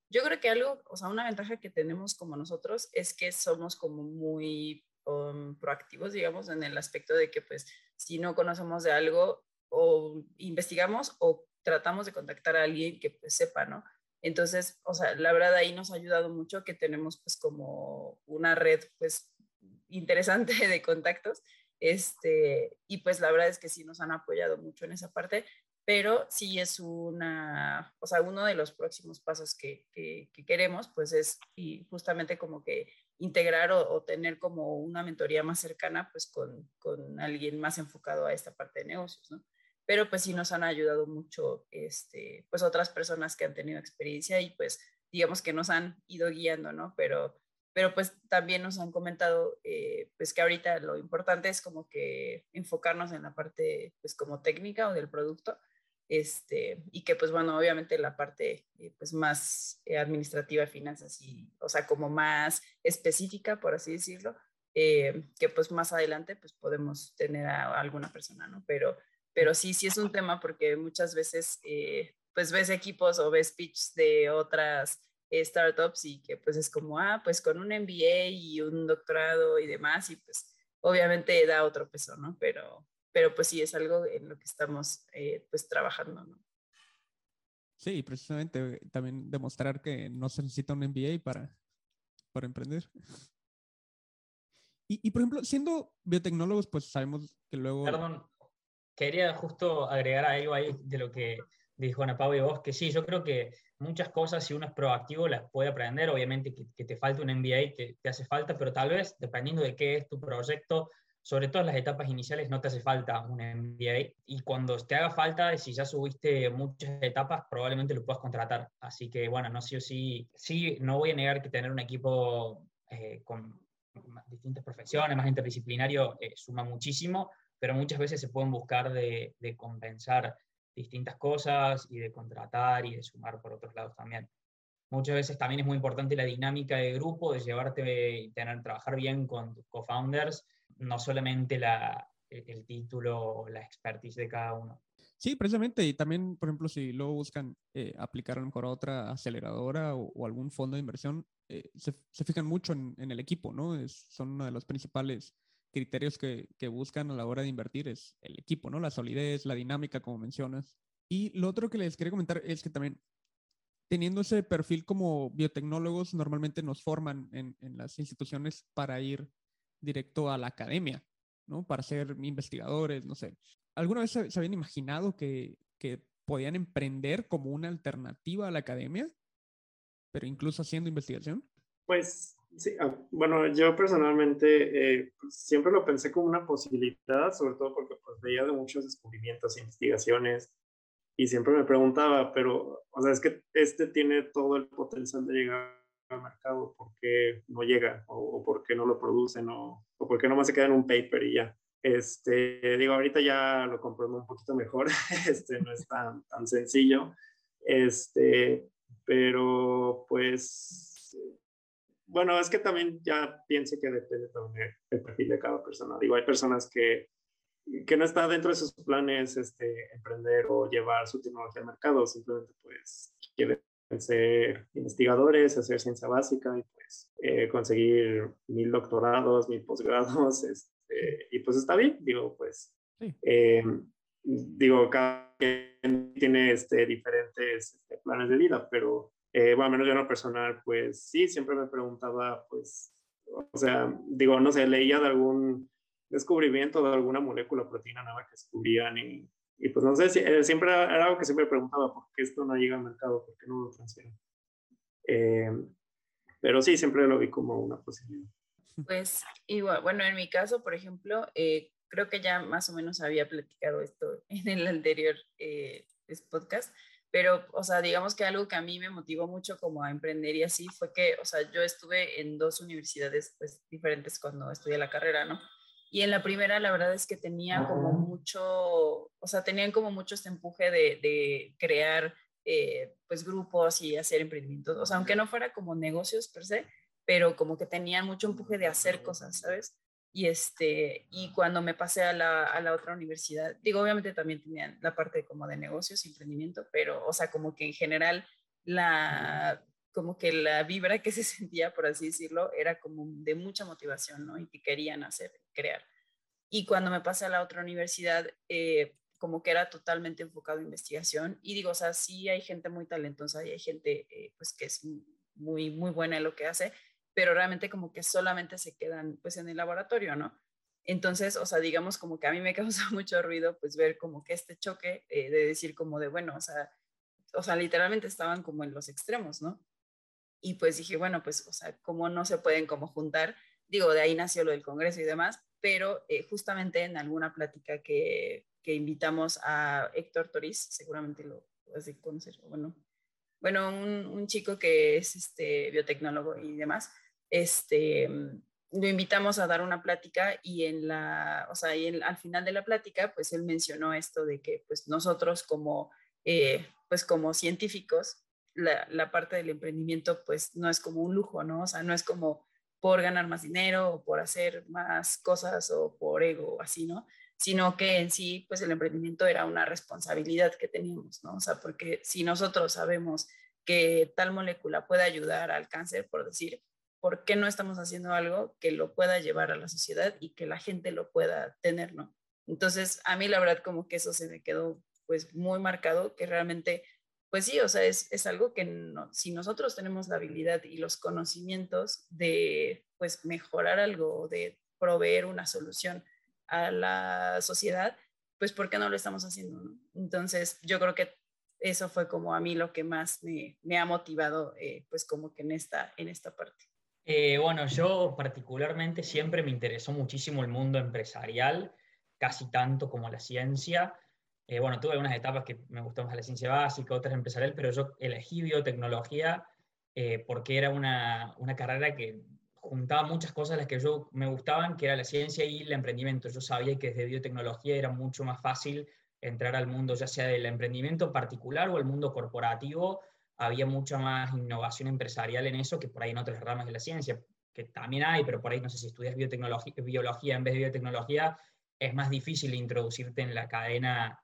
yo creo que algo, o sea, una ventaja que tenemos como nosotros es que somos como muy um, proactivos, digamos, en el aspecto de que pues si no conocemos de algo, o investigamos o tratamos de contactar a alguien que pues, sepa, ¿no? Entonces, o sea, la verdad ahí nos ha ayudado mucho que tenemos pues como una red pues interesante de contactos, este, y pues la verdad es que sí nos han apoyado mucho en esa parte, pero sí es una, o sea, uno de los próximos pasos que, que, queremos pues es y justamente como que integrar o, o, tener como una mentoría más cercana pues con, con alguien más enfocado a esta parte de negocios, ¿no? Pero pues sí nos han ayudado mucho, este, pues otras personas que han tenido experiencia y pues digamos que nos han ido guiando, ¿no? Pero, pero pues también nos han comentado, eh, pues que ahorita lo importante es como que enfocarnos en la parte, pues como técnica o del producto, este, y que pues bueno, obviamente la parte eh, pues más eh, administrativa finanzas y, o sea, como más específica, por así decirlo, eh, que pues más adelante pues podemos tener a alguna persona, ¿no? Pero, pero sí, sí es un tema porque muchas veces pues ves equipos o ves pitch de otras startups y que pues es como, ah, pues con un MBA y un doctorado y demás y pues obviamente da otro peso, ¿no? Pero, pero pues sí es algo en lo que estamos eh, pues trabajando, ¿no? Sí, precisamente también demostrar que no se necesita un MBA para, para emprender. Y, y, por ejemplo, siendo biotecnólogos, pues sabemos que luego... Perdón, quería justo agregar algo ahí de lo que dijo Ana Pau y vos, que sí, yo creo que muchas cosas, si uno es proactivo, las puede aprender. Obviamente que, que te falte un MBA te, te, hace falta, pero tal vez, dependiendo de qué es tu proyecto, sobre todo en las etapas iniciales no te hace falta un MBA y cuando te haga falta, si ya subiste muchas etapas, probablemente lo puedas contratar. Así que bueno, no sí o sí, sí, no voy a negar que tener un equipo eh, con distintas profesiones, más interdisciplinario, eh, suma muchísimo, pero muchas veces se pueden buscar de, de compensar distintas cosas y de contratar y de sumar por otros lados también muchas veces también es muy importante la dinámica de grupo, de llevarte y tener, trabajar bien con tus co-founders no solamente la, el título o la expertise de cada uno. Sí, precisamente. Y también, por ejemplo, si luego buscan eh, aplicar a lo mejor a otra aceleradora o, algún fondo de inversión, eh, se, se, fijan mucho en, en el equipo, ¿no? Es, son uno de los principales criterios que, que, buscan a la hora de invertir, es el equipo, ¿no? La solidez, la dinámica, como mencionas. Y lo otro que les quería comentar es que también, teniendo ese perfil como biotecnólogos, normalmente nos forman en, en las instituciones para ir directo a la academia, ¿no? Para ser investigadores, no sé. ¿Alguna vez se, habían imaginado que, que, podían emprender como una alternativa a la academia, pero incluso haciendo investigación? Pues sí, ah, bueno, yo personalmente eh, siempre lo pensé como una posibilidad, sobre todo porque pues, veía de muchos descubrimientos e investigaciones y siempre me preguntaba, pero, o sea, es que este tiene todo el potencial de llegar al mercado, por qué no llega o, por qué no lo producen o, o por qué nomás se queda en un paper y ya. Este, digo, ahorita ya lo comprendo un poquito mejor, este, no es tan, tan sencillo, este, pero pues, bueno, es que también ya pienso que depende también del perfil de cada persona. Digo, hay personas que, que no está dentro de sus planes este, emprender o llevar su tecnología al mercado, simplemente pues quiere ser investigadores, hacer ciencia básica y pues eh, conseguir mil doctorados, mil posgrados, este, y pues está bien, digo, pues, eh, digo, cada quien tiene este, diferentes este, planes de vida, pero, eh, bueno, al menos yo en lo personal, pues sí, siempre me preguntaba, pues, o sea, digo, no sé, leía de algún descubrimiento de alguna molécula proteína nueva que descubrían y y pues no sé, eh, siempre era algo que siempre preguntaba, ¿por qué esto no llega al mercado? ¿Por qué no lo transfieren? Eh, pero sí, siempre lo vi como una posibilidad. Pues igual, bueno, en mi caso, por ejemplo, eh, creo que ya más o menos había platicado esto en el anterior pues, podcast, pero, o sea, digamos que algo que a mí me motivó mucho como a emprender y así fue que, o sea, yo estuve en dos universidades pues diferentes cuando estudié la carrera, ¿no? Y en la primera, la verdad es que tenía como mucho, o sea, tenían como mucho este empuje de, de crear eh, pues grupos y hacer emprendimientos. O sea, aunque no fuera como negocios per se, pero como que tenían mucho empuje de hacer cosas, ¿sabes? Y, este, y cuando me pasé a la, a la otra universidad, digo, obviamente también tenían la parte como de negocios y emprendimiento, pero, o sea, como que en general la, como que la vibra que se sentía, por así decirlo, era como de mucha motivación, ¿no? Y que querían hacer, crear. Y cuando me pasé a la otra universidad, eh, como que era totalmente enfocado en investigación. Y digo, o sea, sí hay gente muy talentosa y hay gente, eh, pues, que es muy, muy buena en lo que hace, pero realmente como que solamente se quedan, pues, en el laboratorio, ¿no? Entonces, o sea, digamos como que a mí me causa mucho ruido, pues, ver como que este choque eh, de decir como de, bueno, o sea, o sea, literalmente estaban como en los extremos, ¿no? Y pues dije, bueno, pues, o sea, ¿cómo no se pueden como juntar? Digo, de ahí nació lo del Congreso y demás, pero eh, justamente en alguna plática que, que, invitamos a Héctor Toriz, seguramente lo puedes conocer, bueno, bueno un, chico que es este, biotecnólogo y demás, este, lo invitamos a dar una plática y en la, o sea, y al final de la plática, pues él mencionó esto de que pues nosotros como, eh, pues como científicos, la, la, parte del emprendimiento pues no es como un lujo, ¿no? O sea, no es como por ganar más dinero o por hacer más cosas o por ego así, ¿no? Sino que en sí, pues el emprendimiento era una responsabilidad que teníamos, ¿no? O sea, porque si nosotros sabemos que tal molécula puede ayudar al cáncer, por decir, ¿por qué no estamos haciendo algo que lo pueda llevar a la sociedad y que la gente lo pueda tener, ¿no? Entonces, a mí la verdad como que eso se me quedó pues muy marcado, que realmente, pues sí, o sea, es, es algo que si nosotros tenemos la habilidad y los conocimientos de pues mejorar algo, de proveer una solución a la sociedad, pues ¿por qué no lo estamos haciendo? Entonces, yo creo que eso fue como a mí lo que más me, me ha motivado, eh, pues como que en esta, en esta parte. Eh, bueno, yo particularmente siempre me interesó muchísimo el mundo empresarial, casi tanto como la ciencia. Eh, bueno, tuve algunas etapas que me gustó más la ciencia básica, otras empresarial, pero yo elegí biotecnología eh, porque era una, una, carrera que juntaba muchas cosas las que yo me gustaban, que era la ciencia y el emprendimiento. Yo sabía que desde biotecnología era mucho más fácil entrar al mundo, ya sea del emprendimiento particular o el mundo corporativo, había mucha más innovación empresarial en eso que por ahí en otras ramas de la ciencia, que también hay, pero por ahí no sé si estudias biotecnología, biología en vez de biotecnología, es más difícil introducirte en la cadena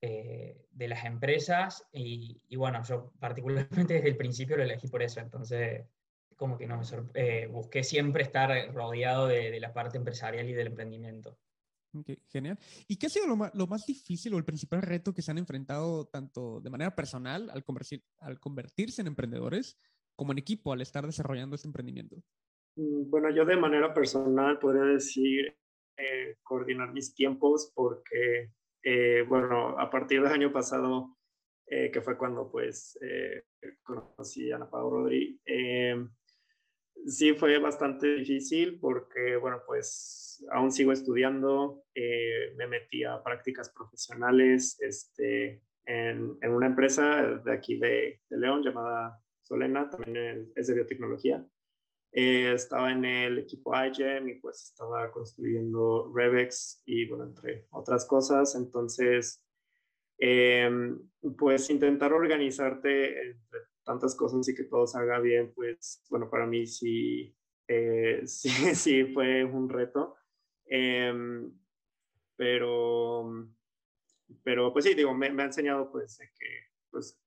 eh, de las empresas. Y, y, bueno, yo particularmente desde el principio lo elegí por eso, entonces como que no me eh, busqué siempre estar rodeado de, de la parte empresarial y del emprendimiento. Okay, genial. ¿Y qué ha sido lo más, lo más, difícil o el principal reto que se han enfrentado tanto de manera personal al, convertir, al convertirse en emprendedores como en equipo al estar desarrollando este emprendimiento? Mm, bueno, yo de manera personal podría decir eh, coordinar mis tiempos porque, eh, bueno, a partir del año pasado, eh, que fue cuando pues eh, conocí a Ana Pau Rodri, eh, sí fue bastante difícil porque, bueno, pues aún sigo estudiando, eh, me metí a prácticas profesionales este, en, en, una empresa de aquí de, León llamada Solena, también es de biotecnología. Eh, estaba en el equipo iGEM y pues estaba construyendo Revex y bueno, entre otras cosas. Entonces, eh, pues intentar organizarte entre tantas cosas y que todo salga bien, pues bueno, para mí sí, eh, sí, sí fue un reto. Eh, pero, pero pues sí, digo, me, me ha enseñado pues que pues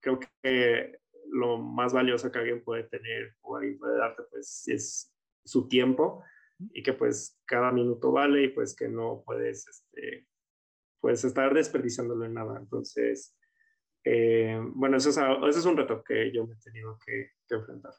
creo que lo más valioso que alguien puede tener o alguien puede darte pues es su tiempo y que pues cada minuto vale y pues que no puedes este, pues estar desperdiciándolo en nada. Entonces, eh, bueno, eso es, un reto que yo me he tenido que, que enfrentar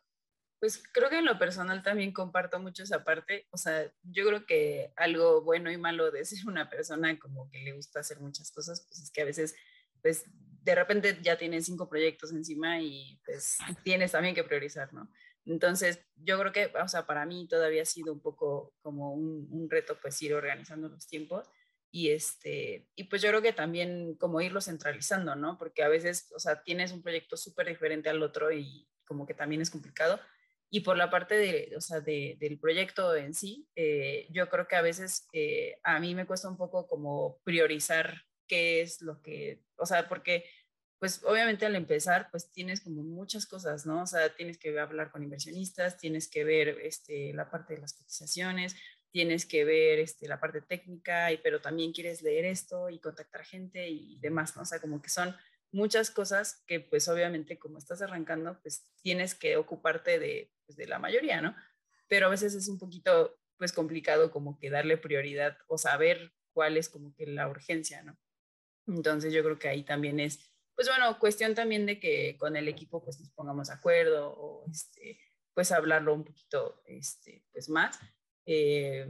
pues creo que en lo personal también comparto mucho esa parte. O sea, yo creo que algo bueno y malo de ser una persona como que le gusta hacer muchas cosas, pues es que a veces, pues de repente ya tienes cinco proyectos encima y pues tienes también que priorizar, ¿no? Entonces, yo creo que, o sea, para mí todavía ha sido un poco como un, un reto, pues ir organizando los tiempos y este y pues yo creo que también como irlo centralizando no porque a veces o sea tienes un proyecto súper diferente al otro y como que también es complicado y por la parte de, o sea, de, del proyecto en sí, eh, yo creo que a veces eh, a mí me cuesta un poco como priorizar qué es lo que, o sea, porque pues obviamente al empezar pues tienes como muchas cosas, ¿no? O sea, tienes que hablar con inversionistas, tienes que ver este, la parte de las cotizaciones, tienes que ver este, la parte técnica, y, pero también quieres leer esto y contactar gente y demás, ¿no? O sea, como que son muchas cosas que pues obviamente como estás arrancando, pues tienes que ocuparte de, pues, de la mayoría, ¿no? Pero a veces es un poquito pues complicado como que darle prioridad o saber cuál es como que la urgencia, ¿no? Entonces yo creo que ahí también es, pues bueno, cuestión también de que con el equipo pues nos pongamos de acuerdo o este, pues hablarlo un poquito este, pues más. Eh,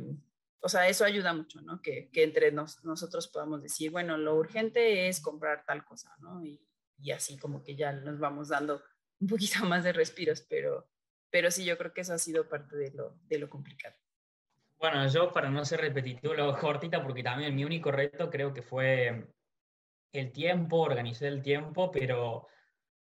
o sea, eso ayuda mucho, ¿no? Que, que entre nos, nosotros podamos decir, bueno, lo urgente es comprar tal cosa, ¿no? Y, y, así como que ya nos vamos dando un poquito más de respiros, pero, pero sí, yo creo que eso ha sido parte de lo, de lo complicado. Bueno, yo para no ser repetitivo lo cortita porque también mi único reto creo que fue el tiempo, organizar el tiempo, pero,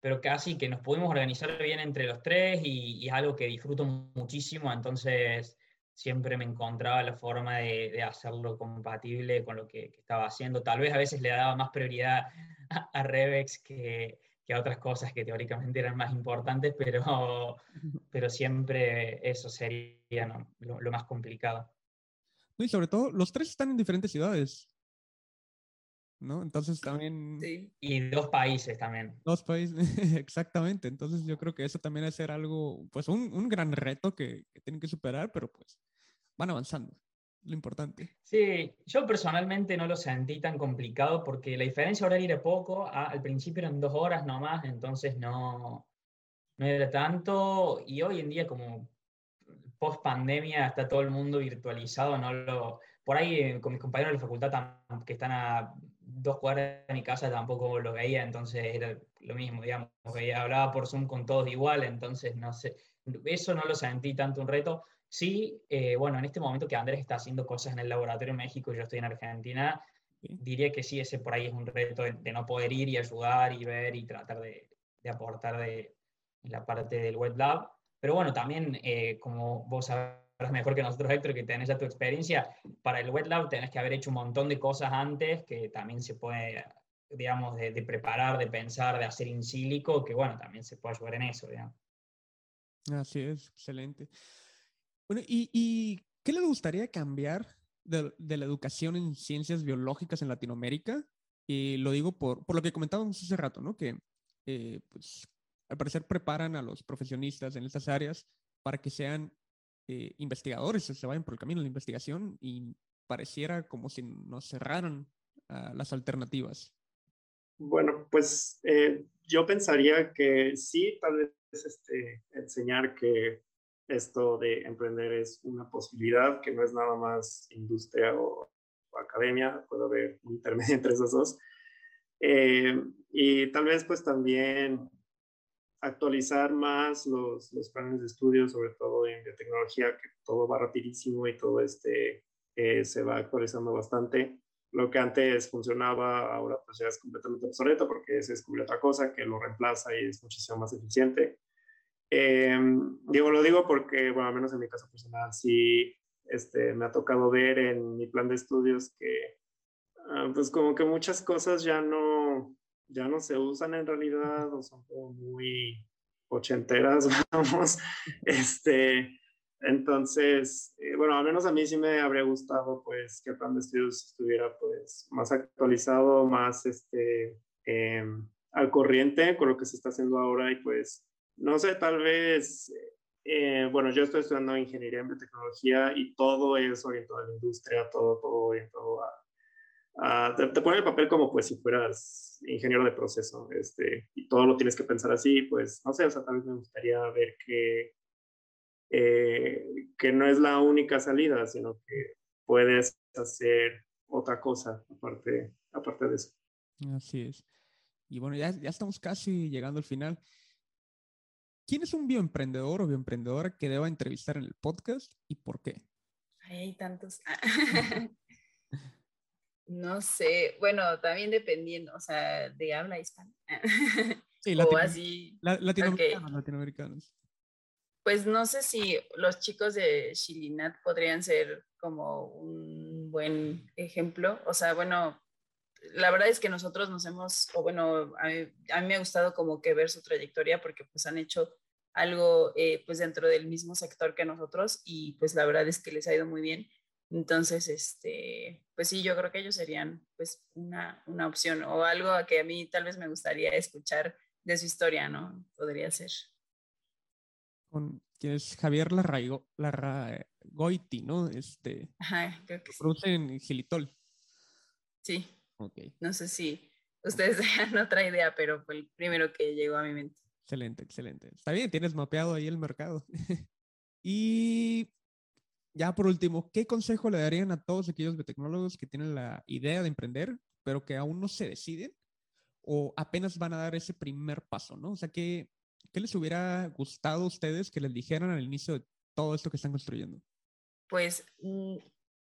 pero casi que nos pudimos organizar bien entre los tres y, y es algo que disfruto muchísimo, entonces siempre me encontraba la forma de, de hacerlo compatible con lo que, estaba haciendo. Tal vez a veces le daba más prioridad a, a Revex que, que a otras cosas que teóricamente eran más importantes, pero, pero siempre eso sería lo, más complicado. y sobre todo, los tres están en diferentes ciudades. ¿No? Entonces también... Sí. Y dos países también. Dos países, exactamente. Entonces yo creo que eso también es ser algo, pues un, un gran reto que, que, tienen que superar, pero pues van avanzando lo importante. Sí, yo personalmente no lo sentí tan complicado porque la diferencia horaria era poco, al principio eran dos horas nomás, entonces no, no era tanto, y hoy en día como post pandemia está todo el mundo virtualizado, no lo, por ahí eh, con mis compañeros de la facultad que están a dos cuadras de mi casa tampoco lo veía, entonces era lo mismo, digamos, hablaba por Zoom con todos igual, entonces no sé, eso no lo sentí tanto un reto, Sí, eh, bueno, en este momento que Andrés está haciendo cosas en el laboratorio en México y yo estoy en Argentina, diría que sí, ese por ahí es un reto de, no poder ir y ayudar y ver y tratar de, aportar de, la parte del web lab. Pero bueno, también, eh, como vos sabrás mejor que nosotros, Héctor, que tenés ya tu experiencia, para el web lab tenés que haber hecho un montón de cosas antes que también se puede, digamos, de, preparar, de pensar, de hacer in sílico, que bueno, también se puede ayudar en eso, digamos. Así es, excelente. Bueno, ¿y, qué le gustaría cambiar de, la educación en ciencias biológicas en Latinoamérica? Y lo digo por, por lo que comentábamos hace rato, ¿no? Que, eh, pues, al parecer preparan a los profesionistas en estas áreas para que sean eh, investigadores, se vayan por el camino de la investigación y pareciera como si nos cerraran las alternativas. Bueno, pues eh, yo pensaría que sí, tal vez este, enseñar que esto de emprender es una posibilidad que no es nada más industria o, academia, puede haber un intermedio entre esos dos. Eh, y tal vez pues también actualizar más los, los, planes de estudio, sobre todo en biotecnología, que todo va rapidísimo y todo este eh, se va actualizando bastante. Lo que antes funcionaba ahora pues ya es completamente obsoleto porque se descubre otra cosa que lo reemplaza y es muchísimo más eficiente. Eh, digo, lo digo porque, bueno, al menos en mi caso personal, sí este, me ha tocado ver en mi plan de estudios que, ah, pues como que muchas cosas ya no, ya no se usan en realidad o son como muy ochenteras, vamos. Este, entonces, eh, bueno, al menos a mí sí me habría gustado, pues, que el plan de estudios estuviera, pues, más actualizado, más, este, em, al corriente con lo que se está haciendo ahora y, pues, no sé, tal vez, eh, bueno, yo estoy estudiando ingeniería en biotecnología y todo es orientado a la industria, todo, todo orientado a... te, te pone el papel como pues si fueras ingeniero de proceso, este, y todo lo tienes que pensar así, pues no sé, o sea, tal vez me gustaría ver que, eh, que no es la única salida, sino que puedes hacer otra cosa aparte, aparte de eso. Así es. Y bueno, ya, ya estamos casi llegando al final. ¿Quién es un bioemprendedor o bioemprendedora que deba entrevistar en el podcast y por qué? hay tantos. no sé, bueno, también dependiendo, o sea, de habla hispana. sí, o así. latinoamericanos, latinoamericanos. Pues no sé si los chicos de Chilinat podrían ser como un buen ejemplo. O sea, bueno, la verdad es que nosotros nos hemos, o bueno, a mí, me ha gustado como que ver su trayectoria porque pues han hecho algo eh, pues dentro del mismo sector que nosotros y pues la verdad es que les ha ido muy bien. Entonces, este, pues sí, yo creo que ellos serían pues una, una opción o algo que a mí tal vez me gustaría escuchar de su historia, ¿no? Podría ser. Con, que es Javier Larraigo, Larragoiti, ¿no? Este, Ajá, creo que produce en Gilitol. Sí. No sé si ustedes tengan otra idea, pero fue el primero que llegó a mi mente. Excelente, excelente. Está bien, tienes mapeado ahí el mercado. y ya por último, ¿qué consejo le darían a todos aquellos biotecnólogos que tienen la idea de emprender, pero que aún no se deciden o apenas van a dar ese primer paso, ¿no? O sea, ¿qué, qué les hubiera gustado a ustedes que les dijeran al inicio de todo esto que están construyendo? pues mm,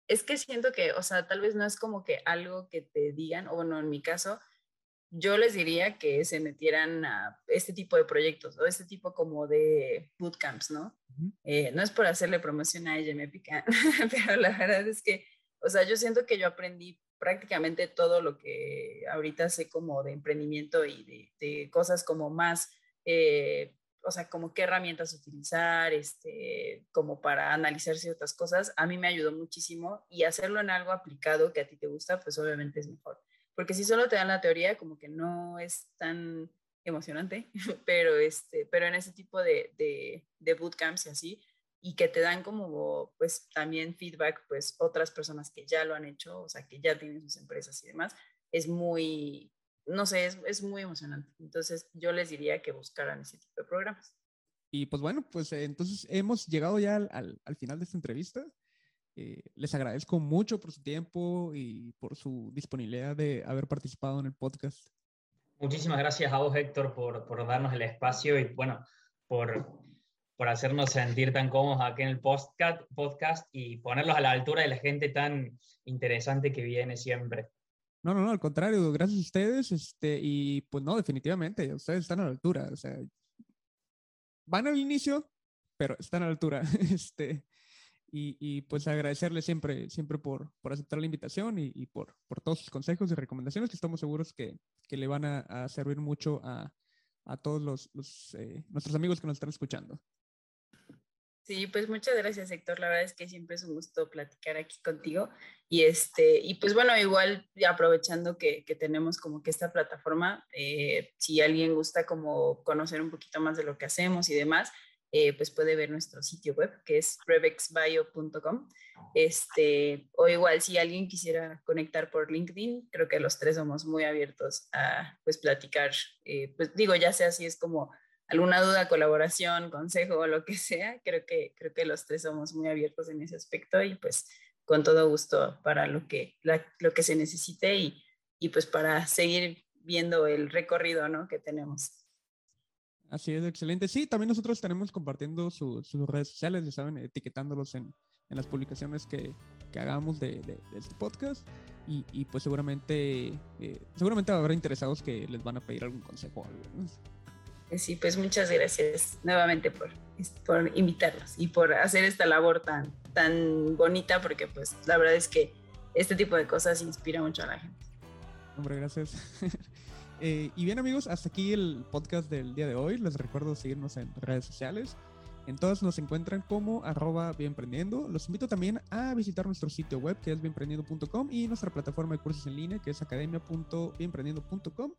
es que siento que, o sea, tal vez no es como que algo que te digan, o bueno, en mi caso, yo les diría que se metieran a este tipo de proyectos o este tipo como de bootcamps, ¿no? Eh, no es por hacerle promoción a ella, me pica, pero la verdad es que, o sea, yo siento que yo aprendí prácticamente todo lo que ahorita sé como de emprendimiento y de, cosas como más, eh, o sea, como qué herramientas utilizar, este, como para analizar ciertas cosas, a mí me ayudó muchísimo y hacerlo en algo aplicado que a ti te gusta, pues obviamente es mejor. Porque si solo te dan la teoría, como que no es tan emocionante, pero, este, pero en ese tipo de, de, de bootcamps y así, y que te dan como pues también feedback pues otras personas que ya lo han hecho, o sea, que ya tienen sus empresas y demás, es muy, no sé, es, es muy emocionante. Entonces yo les diría que buscaran ese tipo de programas. Y pues bueno, pues eh, entonces hemos llegado ya al, al, final de esta entrevista. Eh, les agradezco mucho por su tiempo y por su disponibilidad de haber participado en el podcast. Muchísimas gracias a vos, Héctor, por, por darnos el espacio y bueno, por por hacernos sentir tan cómodos aquí en el podcast, podcast y ponerlos a la altura de la gente tan interesante que viene siempre. No, no, no, al contrario, gracias a ustedes, este, y pues no, definitivamente, ustedes están a la altura, o sea, van al inicio, pero están a la altura, este, y, y pues agradecerles siempre, siempre por, por aceptar la invitación y, por, por todos sus consejos y recomendaciones que estamos seguros que, que le van a, servir mucho a, a todos los, los eh, nuestros amigos que nos están escuchando. Sí, pues muchas gracias, Héctor. La verdad es que siempre es un gusto platicar aquí contigo. Y este, y pues bueno, igual aprovechando que, que tenemos como que esta plataforma, eh, si alguien gusta como conocer un poquito más de lo que hacemos y demás, eh, pues puede ver nuestro sitio web que es revexbio.com. Este, o igual si alguien quisiera conectar por LinkedIn, creo que los tres somos muy abiertos a pues platicar. Eh, pues digo, ya sea si es como alguna duda, colaboración, consejo o lo que sea, creo que, creo que los tres somos muy abiertos en ese aspecto y pues con todo gusto para lo que, lo que se necesite y, y, pues para seguir viendo el recorrido ¿no? que tenemos. Así es, excelente. Sí, también nosotros estaremos compartiendo sus redes sociales, ya saben, etiquetándolos en, en las publicaciones que, que hagamos de, de, este podcast. Y, y pues seguramente, eh, seguramente habrá interesados que les van a pedir algún consejo o algo. ¿no? Sí, pues muchas gracias nuevamente por, por invitarnos y por hacer esta labor tan, tan bonita, porque pues la verdad es que este tipo de cosas inspira mucho a la gente. Hombre, gracias. eh, y bien amigos, hasta aquí el podcast del día de hoy. Les recuerdo seguirnos en redes sociales. En todas nos encuentran como arroba bienprendiendo. Los invito también a visitar nuestro sitio web que es bienprendiendo.com y nuestra plataforma de cursos en línea que es academia.bienprendiendo.com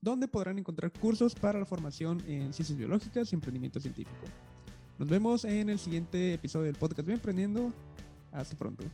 donde podrán encontrar cursos para la formación en ciencias biológicas y emprendimiento científico. Nos vemos en el siguiente episodio del podcast Bien Emprendiendo. Hasta pronto.